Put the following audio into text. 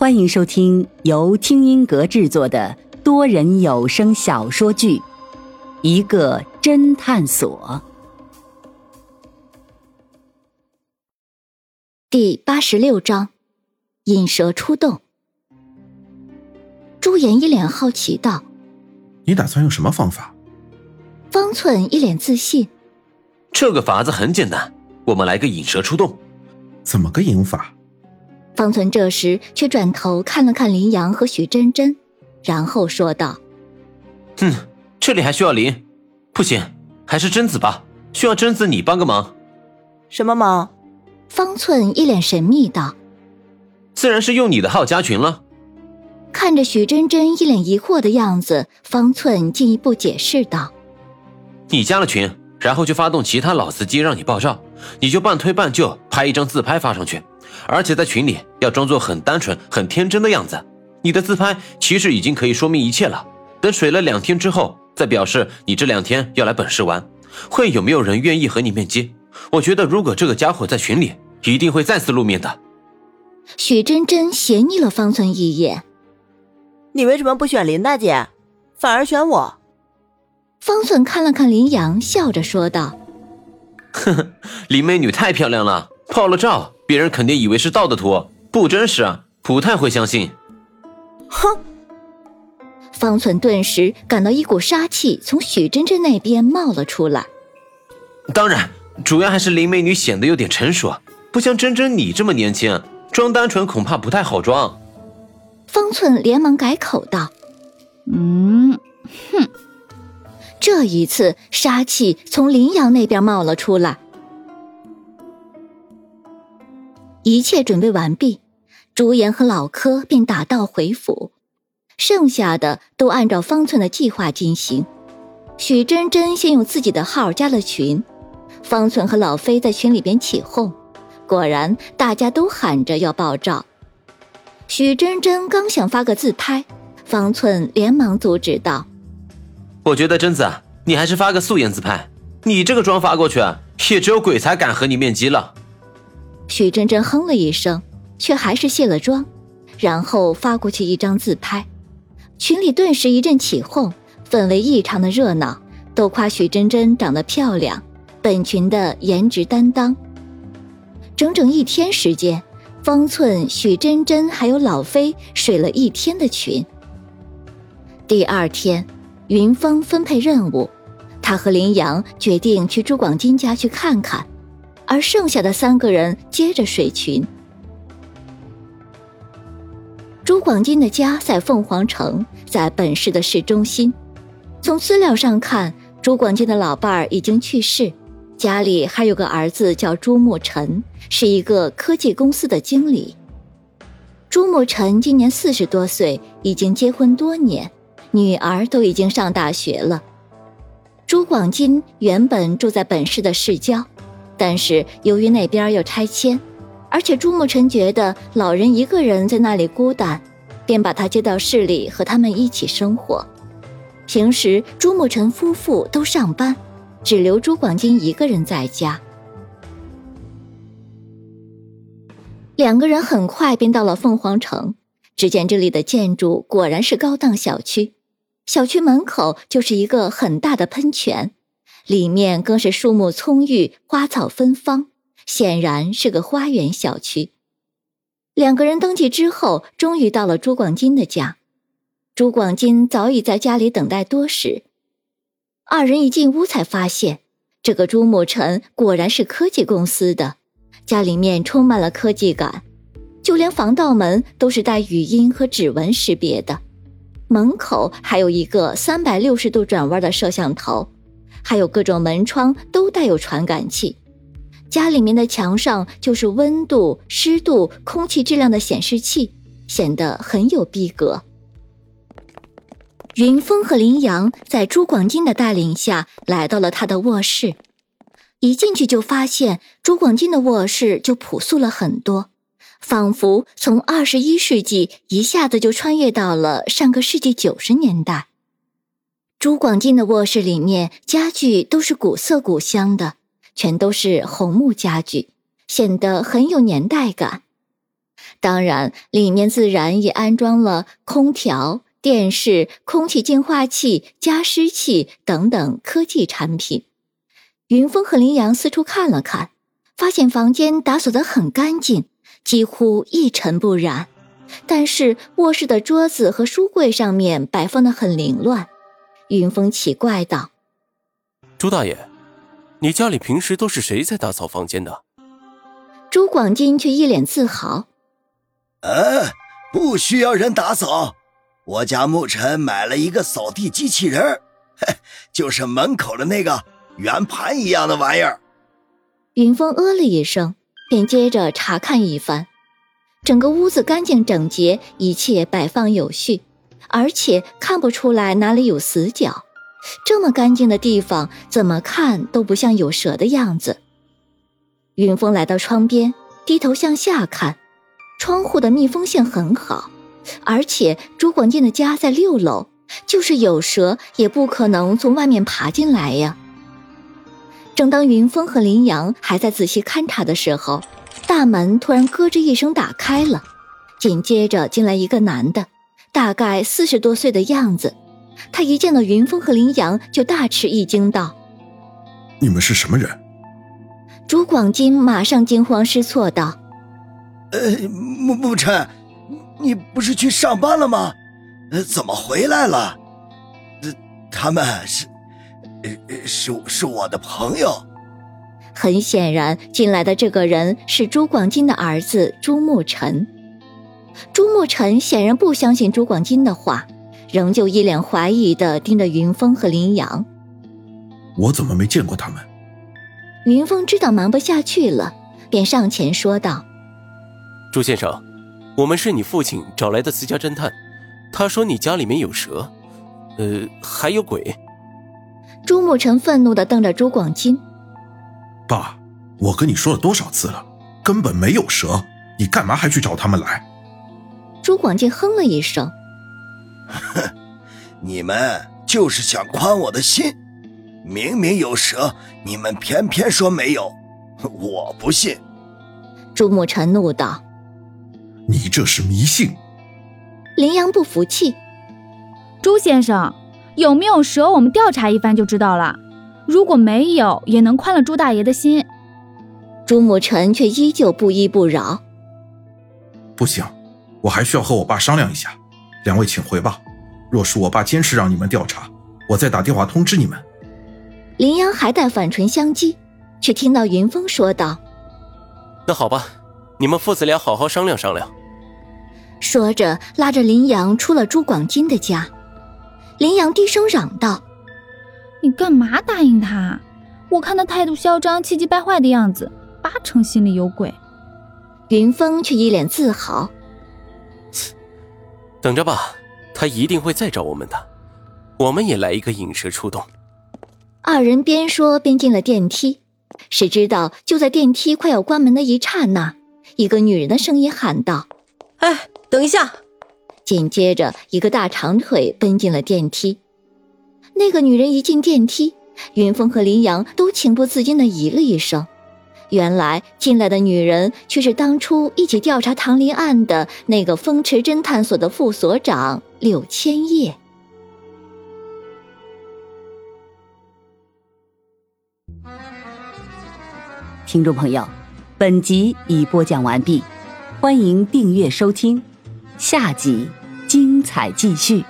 欢迎收听由听音阁制作的多人有声小说剧《一个侦探所》第八十六章：引蛇出洞。朱颜一脸好奇道：“你打算用什么方法？”方寸一脸自信：“这个法子很简单，我们来个引蛇出洞。怎么个引法？”方寸这时却转头看了看林阳和许真真，然后说道：“嗯，这里还需要林？不行，还是贞子吧。需要贞子你帮个忙。什么忙？”方寸一脸神秘道：“自然是用你的号加群了。”看着许真真一脸疑惑的样子，方寸进一步解释道：“你加了群，然后就发动其他老司机让你爆照，你就半推半就拍一张自拍发上去。”而且在群里要装作很单纯、很天真的样子，你的自拍其实已经可以说明一切了。等水了两天之后，再表示你这两天要来本市玩，会有没有人愿意和你面基？我觉得如果这个家伙在群里，一定会再次露面的。许真真斜睨了方寸一眼：“你为什么不选林大姐，反而选我？”方寸看了看林阳，笑着说道：“呵呵，林美女太漂亮了，泡了照。”别人肯定以为是盗的图，不真实啊，不太会相信。哼！方寸顿时感到一股杀气从许真真那边冒了出来。当然，主要还是林美女显得有点成熟，不像真真你这么年轻，装单纯恐怕不太好装。方寸连忙改口道：“嗯，哼。”这一次杀气从林阳那边冒了出来。一切准备完毕，朱颜和老柯便打道回府，剩下的都按照方寸的计划进行。许真真先用自己的号加了群，方寸和老飞在群里边起哄，果然大家都喊着要爆照。许真真刚想发个自拍，方寸连忙阻止道：“我觉得贞子，你还是发个素颜自拍，你这个妆发过去，也只有鬼才敢和你面基了。”许真真哼了一声，却还是卸了妆，然后发过去一张自拍，群里顿时一阵起哄，氛围异常的热闹，都夸许真真长得漂亮，本群的颜值担当。整整一天时间，方寸、许真真还有老飞水了一天的群。第二天，云峰分配任务，他和林阳决定去朱广金家去看看。而剩下的三个人接着水群。朱广金的家在凤凰城，在本市的市中心。从资料上看，朱广金的老伴儿已经去世，家里还有个儿子叫朱慕辰，是一个科技公司的经理。朱慕辰今年四十多岁，已经结婚多年，女儿都已经上大学了。朱广金原本住在本市的市郊。但是由于那边要拆迁，而且朱沐晨觉得老人一个人在那里孤单，便把他接到市里和他们一起生活。平时朱沐晨夫妇都上班，只留朱广金一个人在家。两个人很快便到了凤凰城，只见这里的建筑果然是高档小区，小区门口就是一个很大的喷泉。里面更是树木葱郁，花草芬芳，显然是个花园小区。两个人登记之后，终于到了朱广金的家。朱广金早已在家里等待多时。二人一进屋，才发现这个朱沐晨果然是科技公司的，家里面充满了科技感，就连防盗门都是带语音和指纹识别的，门口还有一个三百六十度转弯的摄像头。还有各种门窗都带有传感器，家里面的墙上就是温度、湿度、空气质量的显示器，显得很有逼格。云峰和林阳在朱广金的带领下来到了他的卧室，一进去就发现朱广金的卧室就朴素了很多，仿佛从二十一世纪一下子就穿越到了上个世纪九十年代。朱广进的卧室里面家具都是古色古香的，全都是红木家具，显得很有年代感。当然，里面自然也安装了空调、电视、空气净化器、加湿器等等科技产品。云峰和林阳四处看了看，发现房间打扫得很干净，几乎一尘不染。但是卧室的桌子和书柜上面摆放的很凌乱。云峰奇怪道：“朱大爷，你家里平时都是谁在打扫房间的？”朱广金却一脸自豪：“呃，不需要人打扫，我家牧尘买了一个扫地机器人就是门口的那个圆盘一样的玩意儿。”云峰呃了一声，便接着查看一番。整个屋子干净整洁，一切摆放有序，而且看不出来哪里有死角。这么干净的地方，怎么看都不像有蛇的样子。云峰来到窗边，低头向下看，窗户的密封性很好，而且朱广建的家在六楼，就是有蛇也不可能从外面爬进来呀。正当云峰和林阳还在仔细勘察的时候，大门突然咯吱一声打开了，紧接着进来一个男的，大概四十多岁的样子。他一见到云峰和林阳，就大吃一惊，道：“你们是什么人？”朱广金马上惊慌失措道：“呃，沐沐尘，你不是去上班了吗？呃，怎么回来了？呃，他们是，呃，是是我的朋友。”很显然，进来的这个人是朱广金的儿子朱沐尘。朱慕尘显然不相信朱广金的话，仍旧一脸怀疑的盯着云峰和林阳。我怎么没见过他们？云峰知道瞒不下去了，便上前说道：“朱先生，我们是你父亲找来的私家侦探，他说你家里面有蛇，呃，还有鬼。”朱慕辰愤怒的瞪着朱广金。爸，我跟你说了多少次了，根本没有蛇，你干嘛还去找他们来？朱广进哼了一声：“哼，你们就是想宽我的心，明明有蛇，你们偏偏说没有，我不信。”朱沐尘怒道：“你这是迷信！”林阳不服气：“朱先生，有没有蛇，我们调查一番就知道了。”如果没有，也能宽了朱大爷的心。朱沐尘却依旧不依不饶。不行，我还需要和我爸商量一下。两位请回吧。若是我爸坚持让你们调查，我再打电话通知你们。林阳还待反唇相讥，却听到云峰说道：“那好吧，你们父子俩好好商量商量。”说着，拉着林阳出了朱广金的家。林阳低声嚷道。你干嘛答应他？我看他态度嚣张、气急败坏的样子，八成心里有鬼。云峰却一脸自豪：“等着吧，他一定会再找我们的。我们也来一个引蛇出洞。”二人边说边进了电梯。谁知道就在电梯快要关门的一刹那，一个女人的声音喊道：“哎，等一下！”紧接着，一个大长腿奔进了电梯。那个女人一进电梯，云峰和林阳都情不自禁的咦了一声。原来进来的女人却是当初一起调查唐林案的那个风池侦探所的副所长柳千叶。听众朋友，本集已播讲完毕，欢迎订阅收听，下集精彩继续。